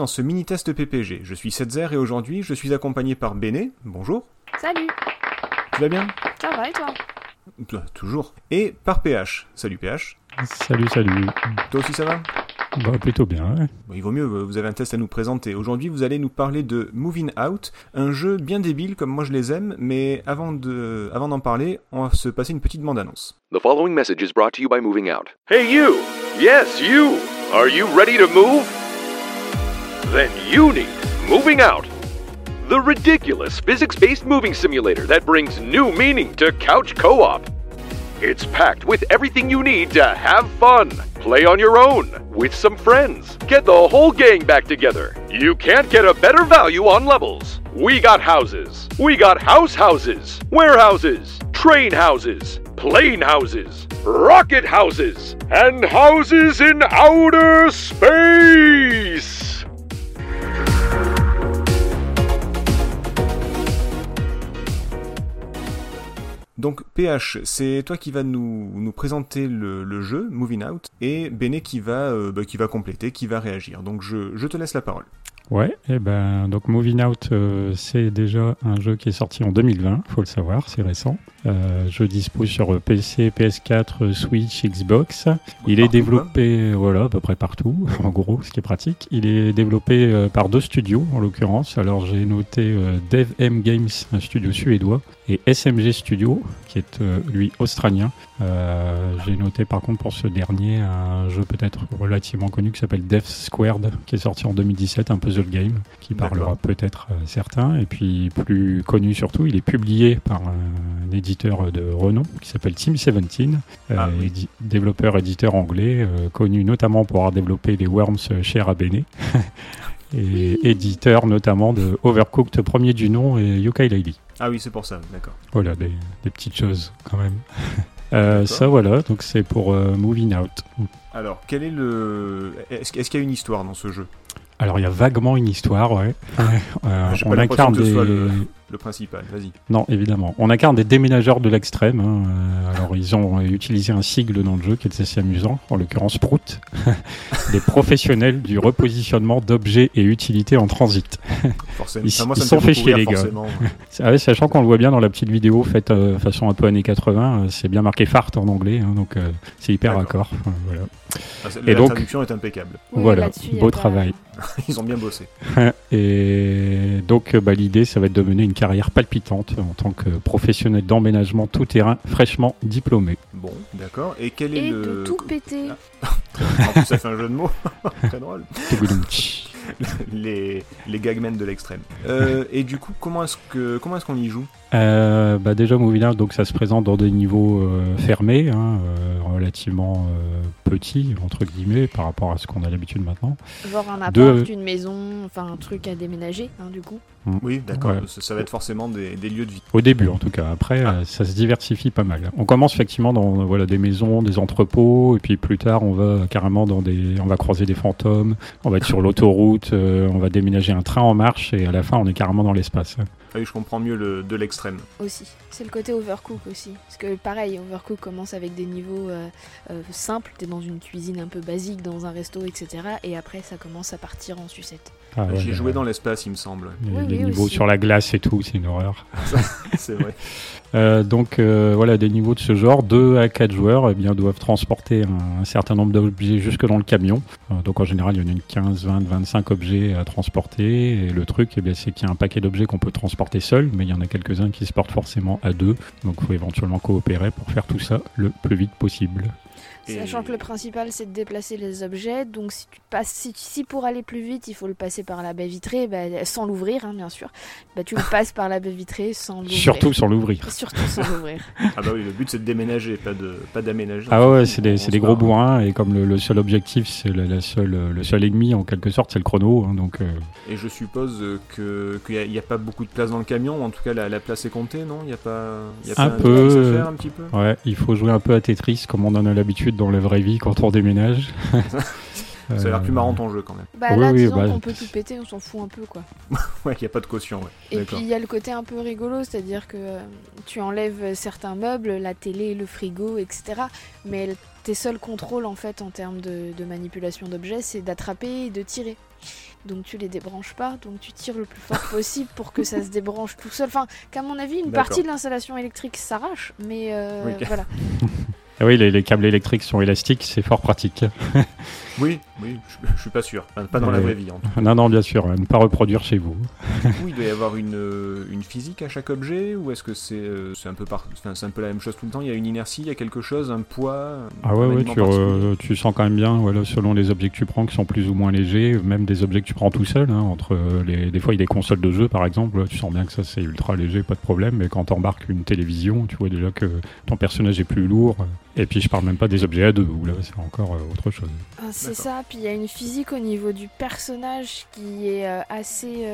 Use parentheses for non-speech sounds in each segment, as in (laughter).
dans ce mini-test PPG. Je suis Setzer et aujourd'hui je suis accompagné par Béné. Bonjour. Salut, Tu vas bien? Ça va et toi? Bah, Toujours. Et par PH. Salut PH. Salut, salut. Toi aussi ça va? Bah, plutôt bien, ouais. Bon, Il vaut mieux, vous avez un test à nous présenter. Aujourd'hui vous allez nous parler de Moving Out, un jeu bien débile comme moi je les aime, mais avant de, avant d'en parler, on va se passer une petite bande-annonce. The following message is brought to you by Moving Out. Hey, you! Yes, you! Are you ready to move? Then you need Moving Out! The ridiculous physics based moving simulator that brings new meaning to couch co op. It's packed with everything you need to have fun. Play on your own, with some friends. Get the whole gang back together. You can't get a better value on levels. We got houses. We got house houses, warehouses, train houses, plane houses, rocket houses, and houses in outer space. Donc PH, c'est toi qui va nous, nous présenter le, jeu, Moving Out, et Béné qui va, euh, bah, qui va compléter, qui va réagir. Donc je, je te laisse la parole. Ouais, et ben, donc Moving Out, euh, c'est déjà un jeu qui est sorti en 2020, faut le savoir, c'est récent. Euh, je dispose sur PC, PS4, Switch, Xbox. Il est développé, voilà, à peu près partout, (laughs) en gros, ce qui est pratique. Il est développé euh, par deux studios, en l'occurrence. Alors j'ai noté euh, Dev M Games, un studio suédois, et SMG Studio, qui est euh, lui australien. Euh, j'ai noté par contre pour ce dernier un jeu peut-être relativement connu qui s'appelle Death Squared, qui est sorti en 2017, un puzzle game, qui parlera peut-être certains. Et puis plus connu surtout, il est publié par un éditeur de renom qui s'appelle Team 17, euh, Ah, oui. développeur éditeur anglais, euh, connu notamment pour avoir développé les Worms chez Rabene. (laughs) Et éditeur notamment de Overcooked premier du nom et Yokai Lady. Ah oui, c'est pour ça, d'accord. Voilà, des, des petites choses quand même. (laughs) Euh, ça voilà, donc c'est pour Moving Out. Alors, quel est le. Est-ce qu'il y a une histoire dans ce jeu? Alors il y a vaguement une histoire, ouais. Euh, J'ai on incarne des... le, le principal, vas-y. Non, évidemment. On incarne des déménageurs de l'extrême. hein. Euh, alors ils ont utilisé un sigle dans le jeu qui est assez amusant, en l'occurrence Prout. (laughs) des professionnels du repositionnement d'objets et utilités en transit. Forcément. Ils- Enfin, moi, ils ça me sont fait chier, les gars. (laughs) Ah ouais, sachant qu'on le voit bien dans la petite vidéo faite euh, façon un peu années 80, euh, c'est bien marqué fart en anglais, hein, donc euh, c'est hyper raccord. Enfin, voilà. Ah, Et la donc- traduction est impeccable. Oui, Voilà, beau travail. (laughs) Ils ont bien bossé. Et donc, bah, l'idée, ça va être de mener une carrière palpitante en tant que professionnel d'emménagement tout-terrain fraîchement diplômé. Bon, d'accord. Et quel est Et le. de tout péter. En plus, ça fait un jeu de mots. (laughs) Très drôle. Les, les gagmen de l'extrême. Euh, et du coup, comment est-ce que comment est-ce qu'on y joue? Euh, bah déjà Out, donc ça se présente dans des niveaux euh, fermés, hein, euh, relativement euh, petits entre guillemets par rapport à ce qu'on a l'habitude maintenant. Genre un appart, de- une maison, enfin un truc à déménager, hein, du coup. Oui, d'accord. Ouais. Ça, ça va être forcément des, des lieux de vie. Au début en tout cas. Après, Ah. ça se diversifie pas mal. On commence effectivement dans voilà des maisons, des entrepôts, et puis plus tard on va carrément dans des, on va croiser des fantômes, on va être sur l'autoroute, euh, on va déménager un train en marche, et à la fin on est carrément dans l'espace. Ah oui, je comprends mieux le, de l'extrême. Aussi. C'est le côté overcook aussi. Parce que pareil, overcook commence avec des niveaux euh, euh, simples. T'es dans une cuisine un peu basique, dans un resto, etc. Et après, ça commence à partir en sucette. Ah, ouais, J'ai joué dans l'espace, il me semble. les, Oui, les oui, niveaux aussi. sur la glace et tout, c'est une horreur. (laughs) C'est vrai. (laughs) Euh, donc euh, voilà, des niveaux de ce genre, 2 à 4 joueurs eh bien, doivent transporter un, certain nombre d'objets jusque dans le camion. Euh, donc en général, il y en a une 15, 20, 25 objets à transporter. Et le truc, eh bien, c'est qu'il y a un paquet d'objets qu'on peut transporter seul, mais il y en a quelques-uns qui se portent forcément à deux. Donc il faut éventuellement coopérer pour faire tout ça le plus vite possible. Et- Sachant que le principal, c'est de déplacer les objets. Donc, si, tu passes, si, si pour aller plus vite, il faut le passer par la baie vitrée, bah, sans l'ouvrir, hein, bien sûr, bah, tu le (laughs) passes par la baie vitrée sans l'ouvrir. Surtout sans l'ouvrir. Surtout sans l'ouvrir. (laughs) Ah bah oui, le but c'est de déménager, pas de pas d'aménager. Ah ouais, c'est des, des gros bourrins et comme le, le seul objectif, c'est la, la seule, le seul ennemi en quelque sorte, c'est le chrono. hein, donc euh, Et je suppose que qu'il n'y a, pas beaucoup de place dans le camion. En tout cas, la, la place est comptée, non? Il n'y a pas, y a pas Un peu, qui se faire un petit peu? Ouais, il faut jouer un peu à Tetris comme on en a l'habitude dans la vraie vie quand on déménage. (laughs) Ça a l'air plus marrant ton jeu quand même. Bah Oui, là, oui, disons bah, qu'on peut tout péter, on s'en fout un peu quoi. (laughs) Ouais, il y a pas de caution, ouais. Et puis il y a le côté un peu rigolo, c'est-à-dire que euh, tu enlèves certains meubles, la télé, le frigo, etc. Mais tes seuls contrôles en fait en termes de, de manipulation d'objets, c'est d'attraper et de tirer. Donc tu les débranches pas, donc tu tires le plus fort (laughs) possible pour que ça se débranche tout seul. Enfin, qu'à mon avis, une partie de l'installation électrique s'arrache, mais euh, Oui, voilà. Ah oui, les, les câbles électriques sont élastiques, c'est fort pratique. (laughs) Oui, oui, je, je suis pas sûr. Enfin, pas dans la vraie vie en tout cas. Non, non, bien sûr, à ne pas reproduire chez vous. Du coup, il doit y avoir une, euh, une physique à chaque objet ou est-ce que c'est euh, c'est un, peu par... enfin, un peu la même chose tout le temps Il y a une inertie, il y a quelque chose, un poids Ah ouais, tu, euh, tu sens quand même bien, voilà, selon les objets que tu prends, qui sont plus ou moins légers, même des objets que tu prends tout seul. hein, entre les, des fois, il y a des consoles de jeux, par exemple, tu sens bien que ça c'est ultra léger, pas de problème. Mais quand t'embarques une télévision, tu vois déjà que ton personnage est plus lourd. Et puis, je parle même pas des objets à deux, où là, c'est encore autre chose. Ah, C'est ça, puis il y a une physique au niveau du personnage qui est euh, assez...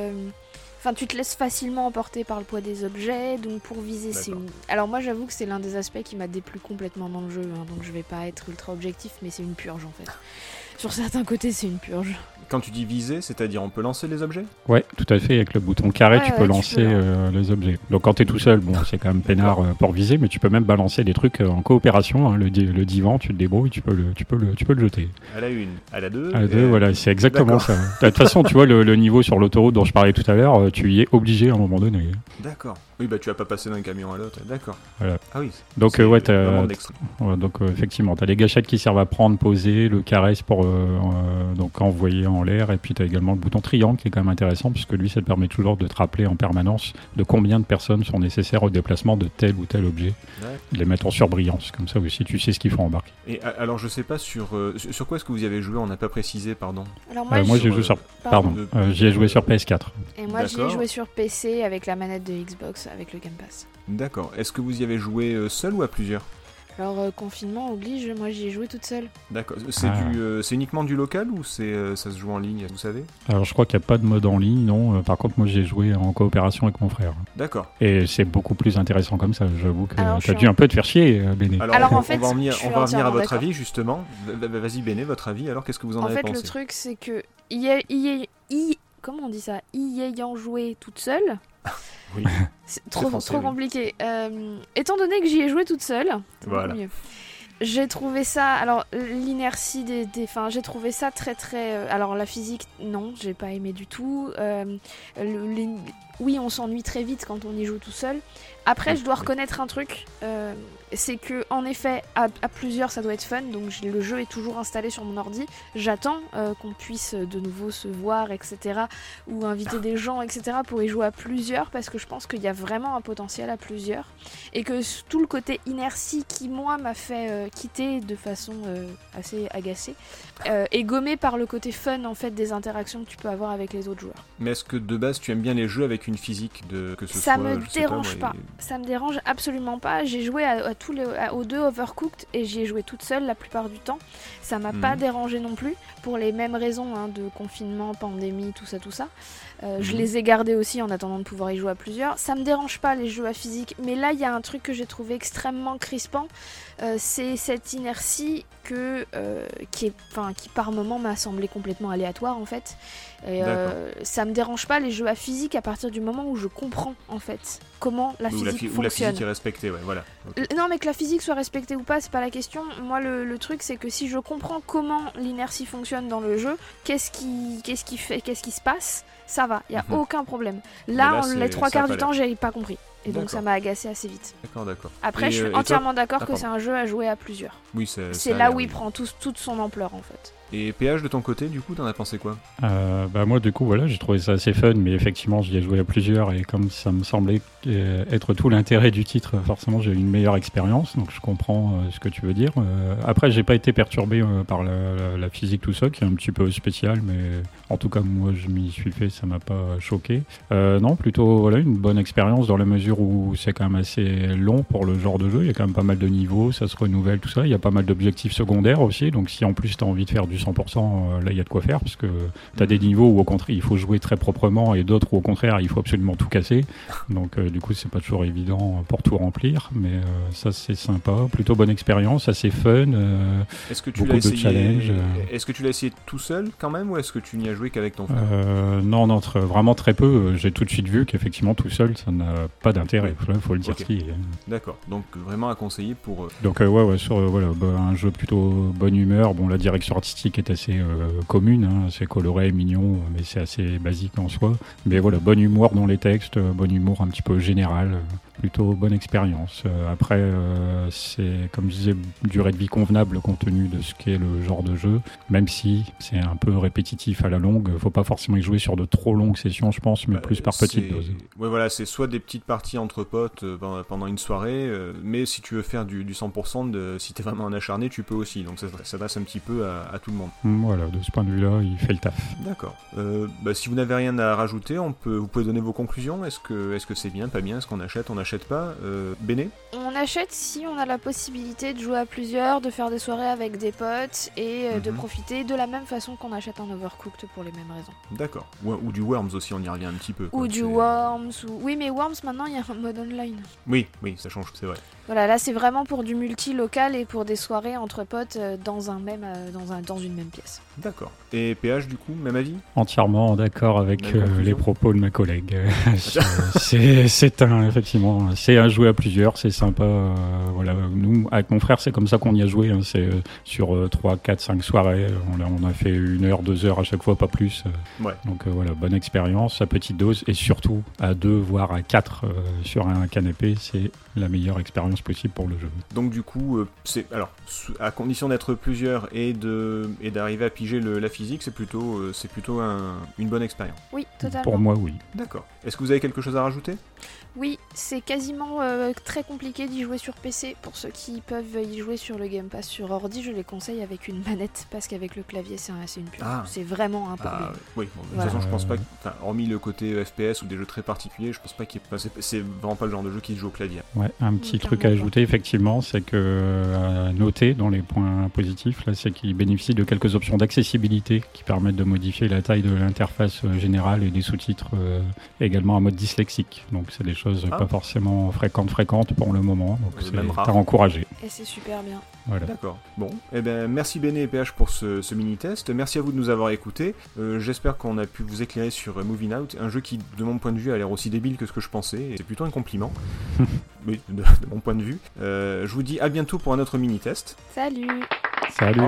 Enfin, tu te laisses facilement emporter par le poids des objets, donc pour viser, c'est une... Alors moi, j'avoue que c'est l'un des aspects qui m'a déplu complètement dans le jeu, hein, donc je vais pas être ultra objectif, mais c'est une purge en fait. (laughs) Sur certains côtés, c'est une purge. Quand tu dis viser, c'est-à-dire on peut lancer les objets? Ouais, tout à fait. Avec le bouton carré, Ouais, tu ouais, peux tu lancer peux, euh, les objets. Donc quand tu es tout seul, bon, c'est quand même peinard euh, pour viser, mais tu peux même balancer des trucs euh, en coopération. hein. Le, di- le divan, tu te débrouilles, tu peux le, tu peux le, tu peux le jeter. À la une, à la deux. À et- deux, voilà, c'est exactement ça. De toute façon, tu vois, le, le niveau sur l'autoroute dont je parlais tout à l'heure, tu y es obligé à un moment donné. D'accord. Oui, bah tu vas pas passer d'un camion à l'autre. D'accord. Voilà. Ah oui. Donc, c'est euh, ouais. Ouais, donc euh, effectivement, tu as les gâchettes qui servent à prendre, poser, le caresse pour euh, euh, donc envoyer en l'air, et puis tu as également le bouton triangle qui est quand même intéressant, puisque lui, ça te permet toujours de te rappeler en permanence de combien de personnes sont nécessaires au déplacement de tel ou tel objet, Ouais. de les mettre en surbrillance, comme ça aussi tu sais ce qu'il faut embarquer. Et alors, je sais pas sur, euh, sur quoi est-ce que vous y avez joué On n'a pas précisé, pardon. Alors moi, Euh, j'ai sur, joué sur... pardon. Pardon, euh, j'y ai joué sur PS4. Et moi, j'y ai joué sur PC avec la manette de Xbox, avec le Game Pass. D'accord. Est-ce que vous y avez joué euh, seul ou à plusieurs? Alors, euh, confinement oblige, moi j'y ai joué toute seule. D'accord. C'est Ah. du, euh, uniquement du local ou c'est, euh, ça se joue en ligne Vous savez? Alors je crois qu'il n'y a pas de mode en ligne, non. Euh, Par contre, moi j'ai joué en coopération avec mon frère. D'accord. Et c'est beaucoup plus intéressant comme ça, j'avoue que Alors, je tu as suis dû en- un peu te faire chier, Béné. Alors, on, en fait, on va en venir, je suis on va en venir à votre avis justement. Va- va- Vas-y, Béné, votre avis. Alors, qu'est-ce que vous en, En avez fait, pensé? le truc, c'est que y a- y a- y- comment on dit ça? Y ayant joué toute seule, Oui. (laughs) c'est trop, français, trop oui. compliqué. Euh, étant donné que j'y ai joué toute seule, Voilà. mieux. J'ai trouvé ça, alors l'inertie des, des, enfin j'ai trouvé ça très très, euh, alors la physique non, j'ai pas aimé du tout. Euh, le- les- oui, on s'ennuie très vite quand on y joue tout seul. Après, je dois reconnaître un truc, euh, c'est que en effet, à, à plusieurs, ça doit être fun. Donc le jeu est toujours installé sur mon ordi. J'attends euh, qu'on puisse de nouveau se voir, etc. Ou inviter des gens, etc. pour y jouer à plusieurs, parce que je pense qu'il y a vraiment un potentiel à plusieurs. Et que tout le côté inertie qui, moi, m'a fait euh, quitter de façon euh, assez agacée, euh, est gommé par le côté fun, en fait, des interactions que tu peux avoir avec les autres joueurs. Mais est-ce que de base tu aimes bien les jeux avec une physique de que ce Ça soit me dérange moi, pas. Ça me dérange absolument pas. J'ai joué à, à tous les, aux deux Overcooked et j'y ai joué toute seule la plupart du temps. Ça m'a pas Mhm. dérangé non plus pour les mêmes raisons hein, de confinement, pandémie, tout ça, tout ça. Euh, Je Mhm. les ai gardés aussi en attendant de pouvoir y jouer à plusieurs. Ça me dérange pas les jeux à physique, mais là il y a un truc que j'ai trouvé extrêmement crispant. Euh, c'est cette inertie que euh, qui est, enfin qui par moment m'a semblé complètement aléatoire en fait. Et, ça me dérange pas les jeux à physique à partir du moment où je comprends en fait comment la Ou physique la, fi- ou la fonctionne. physique est respectée, ouais, voilà. Non, mais que la physique soit respectée ou pas, c'est pas la question. Moi, le, le truc, c'est que si je comprends comment l'inertie fonctionne dans le jeu, qu'est-ce qui, qu'est-ce qui fait, qu'est-ce qui se passe, ça va, y a Mhm. aucun problème. Là, les trois quarts du temps, j'ai pas compris. Et donc, ça m'a agacé assez vite. D'accord, d'accord. Après, Et, je euh, suis toi entièrement d'accord Ah, que c'est un jeu à jouer à plusieurs. Oui, c'est. C'est là où il prend tout- toute son ampleur, en fait. Et PH de ton côté, du coup, t'en as pensé quoi? Euh, bah moi du coup voilà j'ai trouvé ça assez fun mais effectivement j'y ai joué à plusieurs et comme ça me semblait euh, être tout l'intérêt du titre forcément j'ai eu une meilleure expérience donc je comprends euh, ce que tu veux dire Euh, après j'ai pas été perturbé euh, par la, la- la physique tout ça qui est un petit peu spécial mais en tout cas moi je m'y suis fait ça m'a pas choqué Euh, non plutôt voilà une bonne expérience dans la mesure où c'est quand même assez long pour le genre de jeu il y a quand même pas mal de niveaux ça se renouvelle tout ça il y a pas mal d'objectifs secondaires aussi donc si en plus tu as envie de faire du du 100%, euh, là il y a de quoi faire, parce que tu as des niveaux où au contraire il faut jouer très proprement et d'autres où au contraire il faut absolument tout casser. Donc euh, du coup c'est pas toujours évident pour tout remplir, mais euh, ça c'est sympa, plutôt bonne expérience, assez fun. euh, Est-ce que tu Beaucoup l'as de euh. Est-ce que tu l'as essayé tout seul quand même ou est-ce que tu n'y as joué qu'avec ton frère? Non, non, vraiment très peu. J'ai tout de suite vu qu'effectivement tout seul, ça n'a pas Il faut le dire. Ok. ce qui est. D'accord. Donc vraiment à conseiller pour. euh, Donc euh, ouais, ouais, sur euh, voilà, bah, un jeu plutôt bonne humeur. Bon, la direction artistique est assez commune, hein, assez coloré, mignon, mais c'est assez basique en soi. Mais voilà, bon humour dans les textes, bon humour un petit peu général. Plutôt bonne expérience. Euh, après, euh, c'est comme je disais, durée de vie convenable compte tenu de ce qu'est le genre de jeu. Même si c'est un peu répétitif à la longue, faut pas forcément y jouer sur de trop longues sessions, je pense, mais bah, plus par petites c'est- doses. Ouais, voilà, c'est soit des petites parties entre potes euh, pendant- pendant une soirée, mais si tu veux faire du, du 100%, de, si t'es vraiment un acharné, tu peux aussi. Donc ça s'adresse un petit peu à, à tout le monde. Hum, Voilà, de ce point de vue-là, il fait le taf. D'accord. Bah, si vous n'avez rien à rajouter, on peut, vous pouvez donner vos conclusions. Est-ce que est-ce que c'est bien, pas bien Est-ce qu'on achète, on n'achète pas euh, Béné On achète si on a la possibilité de jouer à plusieurs, de faire des soirées avec des potes et euh, de Mhm. profiter de la même façon qu'on achète un Overcooked pour les mêmes raisons. D'accord. Ou, ou du Worms aussi, on y revient un petit peu. quoi. Ou du Worms, ou... Oui mais Worms maintenant il y a un mode online. Oui, oui, ça change, c'est vrai. Voilà, là c'est vraiment pour du multi-local et pour des soirées entre potes euh, dans, un même, dans, un, dans une même pièce. D'accord. Et PH, du coup, même avis? Entièrement d'accord avec euh, les propos de ma collègue. (laughs) C'est c'est un effectivement, c'est à jouer à plusieurs, c'est sympa. euh, voilà, nous avec mon frère, c'est comme ça qu'on y a joué. hein, c'est euh, sur euh, 3, 4, 5 soirées. On a, on a fait une heure, deux heures à chaque fois, pas plus. euh. Ouais. Donc euh, voilà, bonne expérience, à petite dose et surtout à deux, voire à quatre euh, sur un canapé, c'est la meilleure expérience possible pour le jeu. Donc du coup, euh, c'est alors à condition d'être plusieurs et de et d'arriver à piger le- la physique, c'est plutôt euh, c'est plutôt un- une bonne expérience. Oui, totalement. Pour moi, oui. D'accord. Est-ce que vous avez quelque chose à rajouter? Oui, c'est quasiment euh, très compliqué d'y jouer sur PC. Pour ceux qui peuvent y jouer sur le Game Pass sur ordi, je les conseille avec une manette parce qu'avec le clavier, c'est un- c'est une pure. Ah. C'est vraiment un problème. Ah, oui. bon, de toute Voilà. façon, je pense pas. que- Enfin, hormis le côté euh, FPS ou des jeux très particuliers, je pense pas qu'il. y ait- enfin, c'est- vraiment pas le genre de jeu qui se joue au clavier. Ouais, un petit Oui, truc à ajouter effectivement, c'est que euh, à noter dans les points positifs, là, c'est qu'il bénéficie de quelques options d'accessibilité qui permettent de modifier la taille de l'interface euh, générale et des sous-titres euh, également en mode dyslexique. Donc c'est des choses Ah. pas forcément fréquentes fréquentes pour le moment. Donc c'est à encourager. Et c'est super bien. Voilà. D'accord. Bon, eh ben merci Béné et PH pour ce, ce mini-test. Merci à vous de nous avoir écoutés. Euh, J'espère qu'on a pu vous éclairer sur euh, Moving Out, un jeu qui, de mon point de vue, a l'air aussi débile que ce que je pensais. et C'est plutôt un compliment. (laughs) oui, de, de mon point de vue. Euh, je vous dis à bientôt pour un autre mini-test. Salut Salut.